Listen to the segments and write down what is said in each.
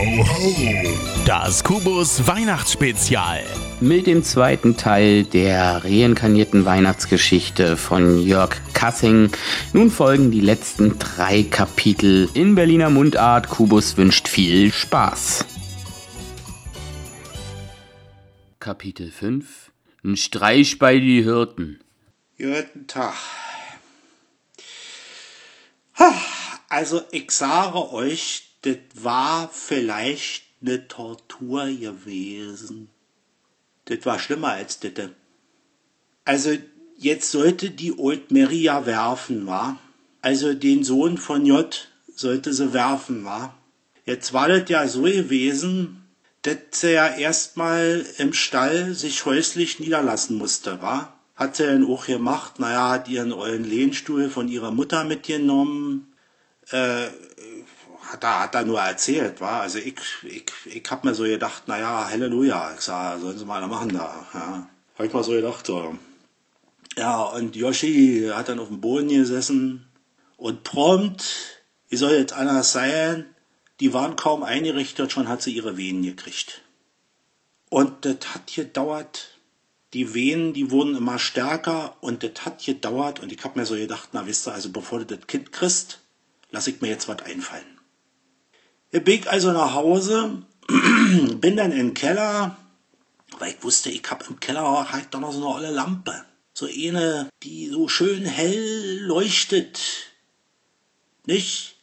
ho, ho. Das Kubus Weihnachtsspezial. Mit dem zweiten Teil der reinkarnierten Weihnachtsgeschichte von Jörg Kassing. Nun folgen die letzten drei Kapitel in Berliner Mundart. Kubus wünscht viel Spaß. Kapitel 5 Ein Streich bei die Hirten. Guten Tag. Also ich sage euch, das war vielleicht eine Tortur gewesen. Das war schlimmer als das. Also jetzt sollte die Old Mary ja werfen, wa? Also den Sohn von J sollte sie werfen, wa? Jetzt war das ja so gewesen, dass sie ja erstmal im Stall sich häuslich niederlassen musste, wa? Hat sie dann auch gemacht, naja, hat ihren ollen Lehnstuhl von ihrer Mutter mitgenommen, äh, er, hat er nur erzählt, war. Also ich, ich, ich hab mir so gedacht, naja, Halleluja, ich sag, sollen sie mal machen da, ja. Hab ich mal so gedacht, so. Ja, und Yoshi hat dann auf dem Boden gesessen und prompt, wie soll jetzt anders sein, die waren kaum eingerichtet, schon hat sie ihre Venen gekriegt. Und das hat gedauert, die Venen, die wurden immer stärker und das hat gedauert und ich hab mir so gedacht, na wisst ihr, also bevor du das Kind kriegst, lass ich mir jetzt was einfallen. Ich bin also nach Hause, bin dann im Keller, weil ich wusste, ich hab im Keller halt doch noch so eine olle Lampe. So eine, die so schön hell leuchtet. Nicht?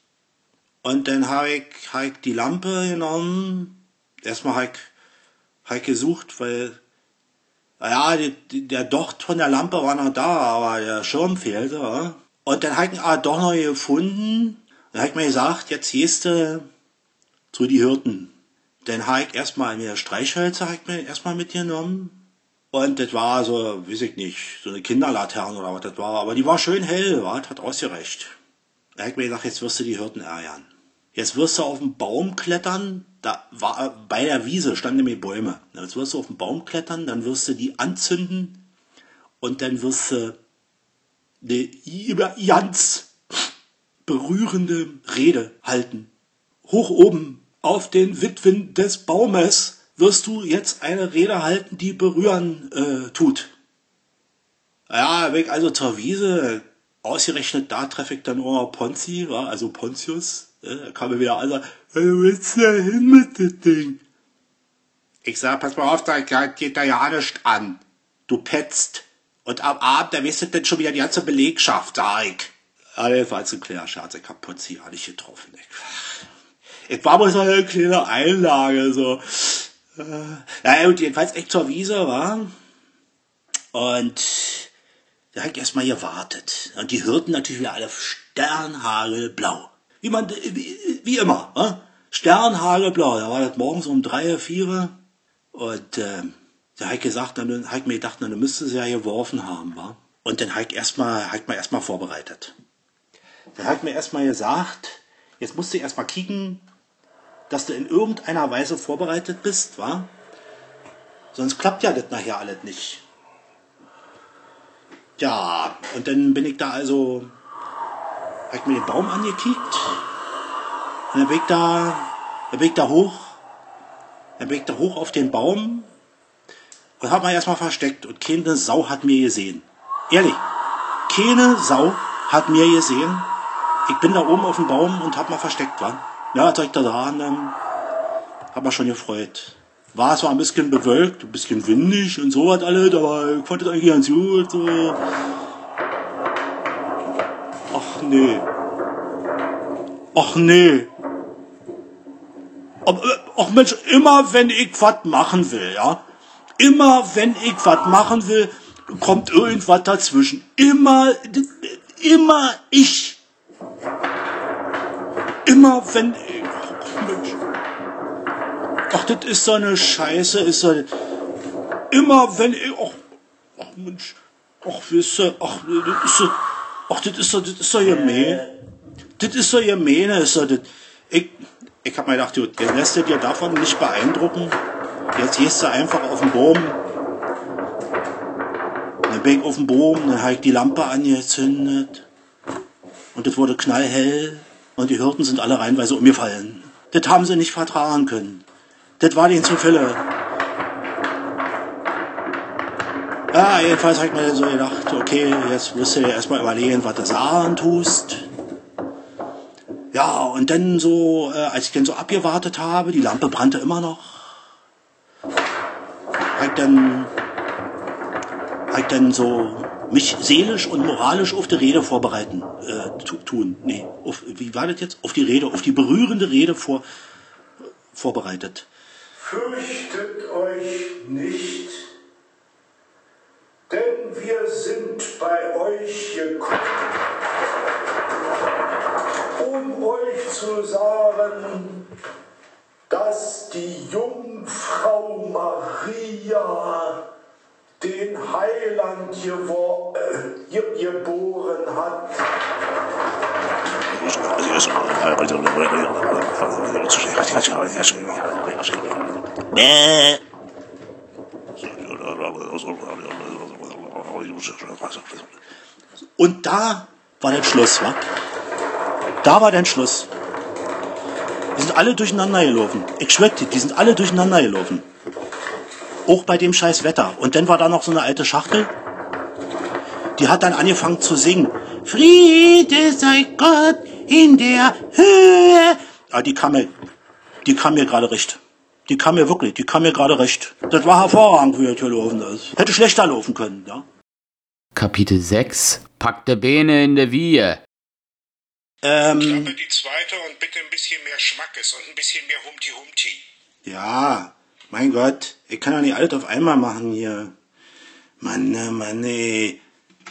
Und dann habe ich, ich die Lampe genommen. Erstmal habe ich, hab ich gesucht, weil, naja, der Docht von der Lampe war noch da, aber der Schirm fehlte. Und dann habe ich ihn doch noch gefunden. Dann habe ich mir gesagt, jetzt gehst du die Hirten. Dann habe ich erstmal mir Streichhölzer ich mir erstmal mitgenommen. Und das war so, weiß ich nicht, so eine Kinderlaterne oder was das war. Aber die war schön hell, war, hat ausgereicht. Da habe ich mir gedacht, jetzt wirst du die Hirten ärgern. Jetzt wirst du auf den Baum klettern. Da war, bei der Wiese standen nämlich Bäume. Jetzt wirst du auf den Baum klettern, dann wirst du die anzünden. Und dann wirst du eine ganz berührende Rede halten. Hoch oben auf den Witwen des Baumes wirst du jetzt eine Rede halten, die berühren äh, tut. Ja, weg also zur Wiese, ausgerechnet da treffe ich dann auch Ponzi, war also Pontius, äh, da kam mir wieder an, wo willst du denn hin mit dem Ding? Ich sag, pass mal auf, da geht da ja nicht an. Du petzt. Und am Abend, da wisst ihr denn schon wieder die ganze Belegschaft, sag ich. Das war ein kleiner Scherz, ich hab Ponzi ja nicht getroffen. Ich. Es war wohl so eine kleine Einlage, so. Ja, und jedenfalls echt zur Wiese, war. Und da ich erstmal gewartet. Und die Hirten natürlich wieder alle sternhagelblau. Wie man, wie, wie immer, wa? Sternhagelblau. Da war das morgens um drei, vier. Und, äh, da hab ich gesagt, dann hab ich mir gedacht, dann müsste sie ja geworfen haben, wa? Und dann hab ich erstmal, hab ich mal erstmal vorbereitet. Dann hab ich mir erstmal gesagt, jetzt musst du erstmal kicken, dass du in irgendeiner Weise vorbereitet bist, wa? Sonst klappt ja das nachher alles nicht. Ja, und dann bin ich da also, hab ich mir den Baum angekickt, und dann bin ich da, dann bin ich da hoch, dann bin ich da hoch auf den Baum und hab mal erstmal versteckt und keine Sau hat mir gesehen. Ehrlich, keine Sau hat mir gesehen. Ich bin da oben auf dem Baum und hab mal versteckt, wa? Ja, ich da dran, dann hab mich schon gefreut. War zwar ein bisschen bewölkt, ein bisschen windig und so was alles, aber ich fand das eigentlich ganz gut. So. Ach nee. Ach nee. Aber, ach Mensch, immer wenn ich was machen will, ja, immer wenn ich was machen will, kommt irgendwas dazwischen. Immer, immer ich. Immer wenn ach das ist so eine Scheiße, ist so, immer wenn ach, ach Mensch, ach, wisst ihr, ach, das ist so, ach, das ist so, das ist so gemein. Das ist so gemein, ist so, das, ich, ich hab mir gedacht, du, jetzt lässt dir davon nicht beeindrucken. Jetzt gehst du einfach auf den Baum. Dann bin ich auf dem Baum, dann habe ich die Lampe angezündet. Und es wurde knallhell und die Hirten sind alle reinweise umgefallen. Das haben sie nicht vertragen können. Das war denen zu viele. Ja, jedenfalls ich mir so gedacht, okay, jetzt musst du dir erstmal überlegen, was du sagen tust. Ja, und dann so, äh, als ich dann so abgewartet habe, die Lampe brannte immer noch, ich dann, hab dann so mich seelisch und moralisch auf die Rede vorbereiten äh, tun. Nee, auf, wie war das jetzt? Auf die Rede, auf die berührende Rede vor, vorbereitet. Fürchtet euch nicht, denn wir sind bei euch gekommen, um euch zu sagen, dass die Jungfrau Maria den Heiland äh, geboren hat. Und da war der Schluss, wa? Da war der Schluss. Die sind alle durcheinander gelaufen. Ich schwör dir, die sind alle durcheinander gelaufen. Auch bei dem scheiß Wetter. Und dann war da noch so eine alte Schachtel. Die hat dann angefangen zu singen. Friede sei Gott in der Höhe. Ah, die kam mir, die kam mir gerade recht. Die kam mir wirklich, die kam mir gerade recht. Das war hervorragend, wie das hier laufen ist. Hätte schlechter laufen können, ja. Kapitel 6 Packte Bene in der Wiehe. Ähm. Klappe die zweite und bitte ein bisschen mehr Schmackes und ein bisschen mehr Humti Humti. Ja, mein Gott, ich kann ja nicht alles auf einmal machen hier. Mann, ne, Mann, ey.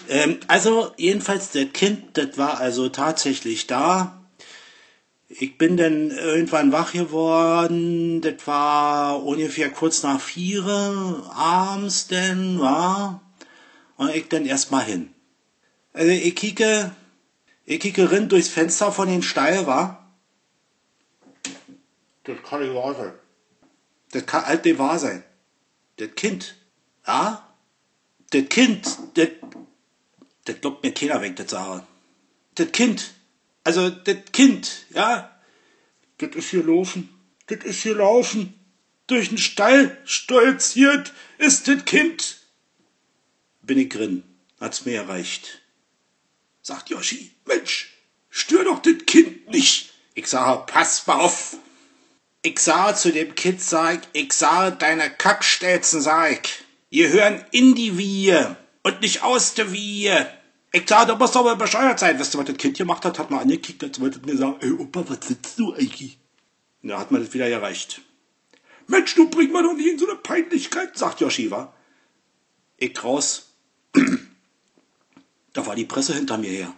Ähm, also, jedenfalls, das Kind, das war also tatsächlich da. Ich bin dann irgendwann wach geworden. Das war ungefähr kurz nach vier abends denn, war. Und ich dann erstmal hin. Also, ich kicke, ich kicke rin durchs Fenster von den Stall, war. Das kann ich wahr sein. Das kann alt nicht wahr sein. Das Kind, ja? Das Kind, das, das glaubt mir keiner weg, das sagen. Das Kind, also das Kind, ja? Das ist hier laufen, das ist hier laufen. Durch den Stall stolziert ist das Kind. Bin ich drin, hat's mir erreicht. Sagt Yoshi, Mensch, stör doch das Kind nicht. Ich sage, pass mal auf. Ich sah zu dem Kind, sag ich, sah deine Kackstelzen, sag ich. Ihr hören in die Wiehe und nicht aus der Wiehe. Ich sah, du musst doch mal bescheuert sein. Weißt du, was das Kind gemacht hat? Hat mal angekickt, als wollte mir sagen, ey Opa, was sitzt du eigentlich? Da hat man das wieder erreicht. Mensch, du bring mal doch nicht in so eine Peinlichkeit, sagt Yoshiva. Ich raus. da war die Presse hinter mir her.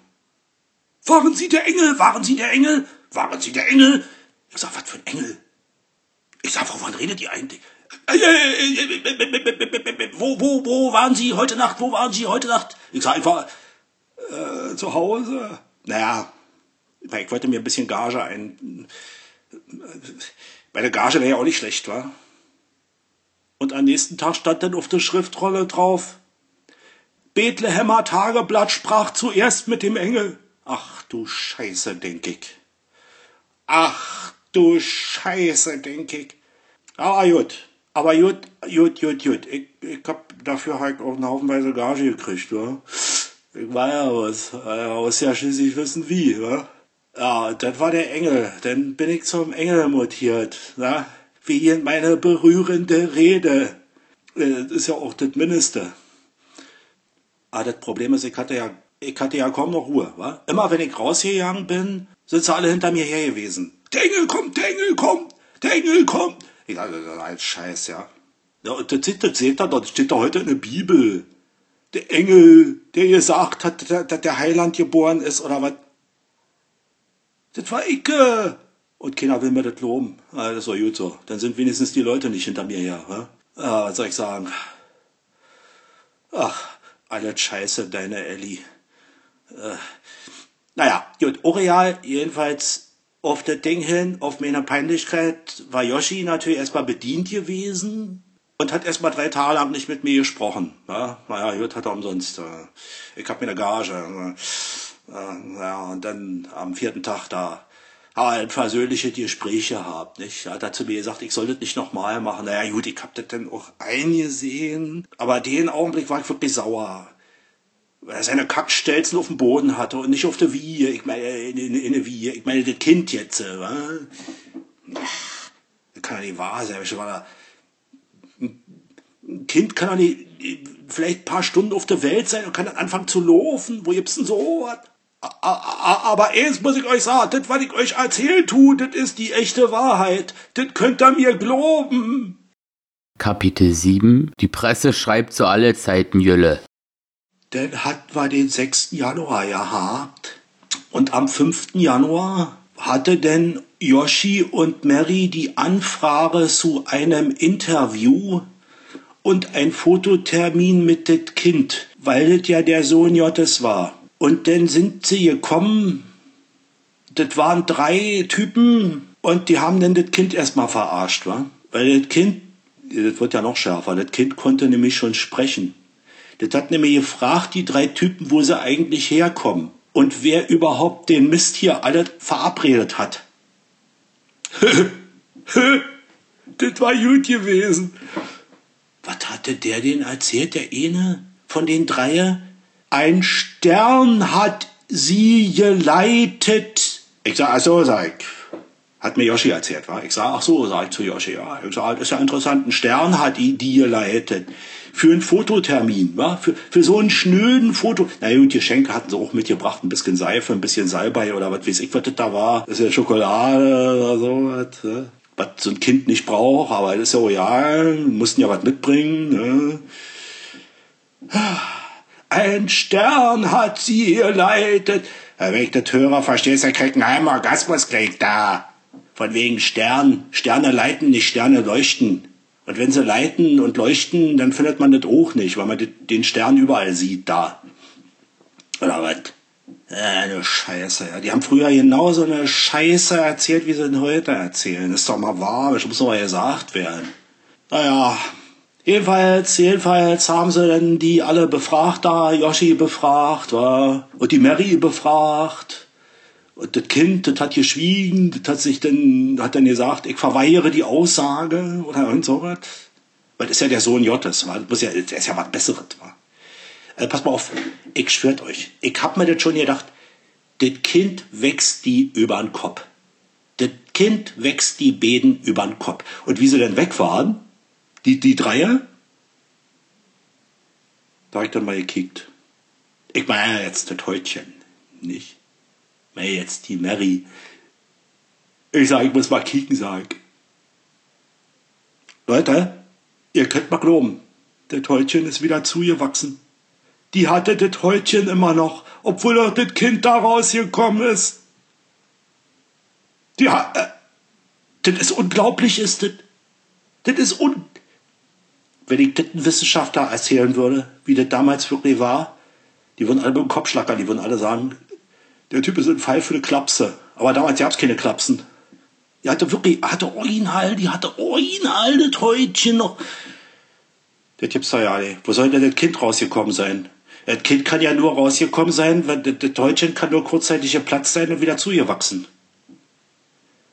Waren Sie der Engel? Waren Sie der Engel? Waren Sie der Engel? Ich sag, was für ein Engel? Ich sag, wovon redet ihr eigentlich? Wo, wo, wo waren Sie heute Nacht? Wo waren Sie heute Nacht? Ich sag einfach, äh, zu Hause. Naja, ich wollte mir ein bisschen Gage ein. Bei der Gage wäre ja auch nicht schlecht, wa? Und am nächsten Tag stand dann auf der Schriftrolle drauf, Bethlehemer Tageblatt sprach zuerst mit dem Engel. Ach du Scheiße, denk ich. Ach du Scheiße, denk ich. Aber gut. Aber gut, gut, gut, gut. Ich, ich hab dafür halt auch eine Haufenweise Gage gekriegt, wa? Ich war ja was. Ich muss ja schließlich wissen wie, wa? Ja, das war der Engel. Dann bin ich zum Engel mutiert, na? Wie in meine berührende Rede. Äh, das ist ja auch das Mindeste. Aber das Problem ist, ich hatte ja, ich hatte ja kaum noch Ruhe, wa? Immer wenn ich rausgegangen bin, sind sie alle hinter mir her gewesen. Der kommt, der kommt, der Engel kommt. Ich ist ein Scheiß, ja. Ja, und das, das seht ihr das steht doch heute in der Bibel. Der Engel, der gesagt hat, dass der Heiland geboren ist, oder was? Das war Icke. Und keiner will mir das loben. Ah, das war gut so. Dann sind wenigstens die Leute nicht hinter mir her. Ja? Ah, was soll ich sagen? Ach, alles Scheiße, deine Ellie. Äh, naja, gut, Oreal, jedenfalls auf das Ding hin, auf meine Peinlichkeit, war Yoshi natürlich erstmal bedient gewesen und hat erstmal drei Tage lang nicht mit mir gesprochen. Ja, naja, gut, hat er umsonst. Äh, ich hab mir eine Gage. Äh, ja, und dann am vierten Tag da ein versöhnliche Gespräche gehabt, nicht? Er hat er zu mir gesagt, ich soll das nicht nochmal machen. Naja, gut, ich hab das dann auch eingesehen. Aber den Augenblick war ich wirklich sauer. Weil er seine Kackstelzen auf dem Boden hatte und nicht auf der Wiege. Ich meine, in, in, in der Wiege. Ich meine, das Kind jetzt, äh, wa? Das kann ja nicht wahr sein. Ich war da, ein Kind kann doch nicht vielleicht ein paar Stunden auf der Welt sein und kann dann anfangen zu laufen. Wo gibt's denn so was? Aber eins muss ich euch sagen, das, was ich euch erzählen tu, das ist die echte Wahrheit. Das könnt ihr mir glauben. Kapitel 7 Die Presse schreibt zu alle Zeiten Jülle. Dann hatten wir den 6. Januar gehabt. Und am 5. Januar hatte denn Yoshi und Mary die Anfrage zu einem Interview und ein Fototermin mit dem Kind, weil das ja der Sohn Jottes war. Und dann sind sie gekommen, das waren drei Typen und die haben dann das Kind erstmal verarscht, wa? Weil das Kind, das wird ja noch schärfer, das Kind konnte nämlich schon sprechen. Das hat nämlich gefragt, die drei Typen, wo sie eigentlich herkommen und wer überhaupt den Mist hier alle verabredet hat. das war gut gewesen. Was hatte der denn erzählt, der eine von den dreien? Ein Stern hat sie geleitet. Ich sag, ach so, sag ich. Hat mir Yoshi erzählt, war. Ich sag, ach so, sag ich zu Yoshi, ja. Ich sag, das ist ja interessant. Ein Stern hat die, die geleitet. Für einen Fototermin, wa? Für, für so einen schnöden Foto. Na gut, Geschenke hatten sie auch mitgebracht. Ein bisschen Seife, ein bisschen Salbei oder was weiß ich, was das da war. Das ist ja Schokolade oder so was. Ne? Was so ein Kind nicht braucht, aber das ist ja royal. Mussten ja was mitbringen, ne? Ein Stern hat sie geleitet. Wenn ich das höre, verstehst du, krieg einen Orgasmus krieg da. Von wegen Stern. Sterne leiten, nicht Sterne leuchten. Und wenn sie leiten und leuchten, dann findet man das auch nicht, weil man den Stern überall sieht da. Oder was? Eine Scheiße, ja. Die haben früher genauso eine Scheiße erzählt, wie sie denn heute erzählen. Ist doch mal wahr, das muss doch mal gesagt werden. Naja, Jedenfalls, jedenfalls haben sie dann die alle befragt da, Yoshi befragt, war, und die Mary befragt. Und das Kind, das hat geschwiegen, das hat sich dann, hat dann gesagt, ich verweigere die Aussage oder irgend sowas. Weil das ist ja der Sohn Jottes, war, das ja, der ist ja was Besseres, war. Also pass mal auf, ich schwört euch, ich hab mir das schon gedacht, das Kind wächst die übern Kopf. Das Kind wächst die Beden übern Kopf. Und wie sie dann weg waren, die, die Dreier, da habe ich dann mal gekickt. Ich meine jetzt das Häutchen, nicht? Meine jetzt die Mary. Ich sage, ich muss mal kicken, sag. Leute, ihr könnt mal glauben, das Häutchen ist wieder zugewachsen. Die hatte das Häutchen immer noch, obwohl doch das Kind da rausgekommen ist. Die hat, äh, das ist unglaublich, ist das. Das ist unglaublich wenn ich das Wissenschaftler erzählen würde, wie das damals wirklich war, die würden alle mit dem Kopf schlackern, die würden alle sagen, der Typ ist ein Fall für eine Klapse. Aber damals gab es keine Klapsen. Die hatte wirklich, hatte original, die hatte original das Häutchen noch. Das gibt's doch ja nicht. Wo soll denn das Kind rausgekommen sein? Das Kind kann ja nur rausgekommen sein, weil das Häutchen kann nur kurzzeitig geplatzt sein und wieder zugewachsen.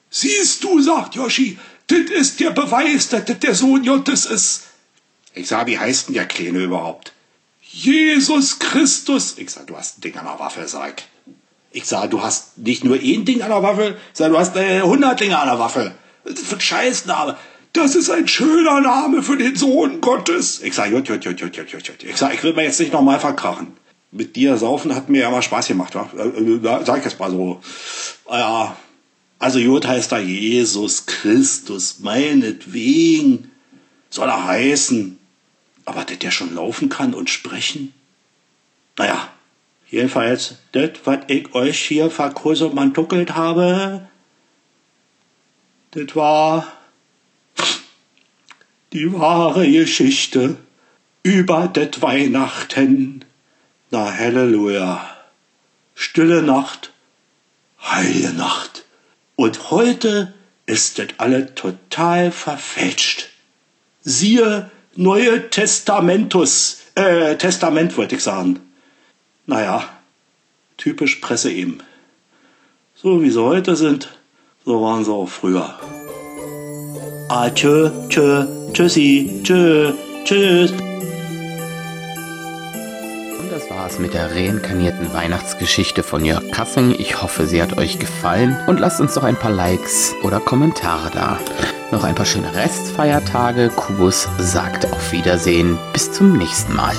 Siehst du, sagt Yoshi, das ist der Beweis, dass das der Sohn Jottes ist. Ich sag, wie heißt denn der Kleine überhaupt? Jesus Christus. Ich sag, du hast ein Ding an der Waffe, sag. Ich sag, du hast nicht nur ein Ding an der Waffe, sondern du hast äh, 100 Dinge an der Waffe. Das ist ein Scheißname. Das ist ein schöner Name für den Sohn Gottes. Ich sag, jut, jut, jut, jut, jut, jut. Ich sag, ich will mir jetzt nicht nochmal verkrachen. Mit dir saufen hat mir ja mal Spaß gemacht, wa? Äh, äh, sag ich jetzt mal so. Ah ja, also Jod heißt da Jesus Christus, meinetwegen. Soll er heißen. Aber dass der schon laufen kann und sprechen? Naja, jedenfalls, das, was ich euch hier verkuselmantuckelt habe, das war die wahre Geschichte über das Weihnachten. Na, Halleluja. Stille Nacht, heilige Nacht. Und heute ist das alle total verfälscht. Siehe Neue Testamentus, äh, Testament wollte ich sagen. Naja, typisch Presse eben. So wie sie heute sind, So waren sie auch früher. Ah, tschö, tschö, tschüssi, tschö, tschüss. Und das war's mit der reinkarnierten Weihnachtsgeschichte von Jörg Kassing. Ich hoffe, sie hat euch gefallen und lasst uns doch ein paar Likes oder Kommentare da. Noch ein paar schöne Restfeiertage. Kubus sagt auf Wiedersehen. Bis zum nächsten Mal.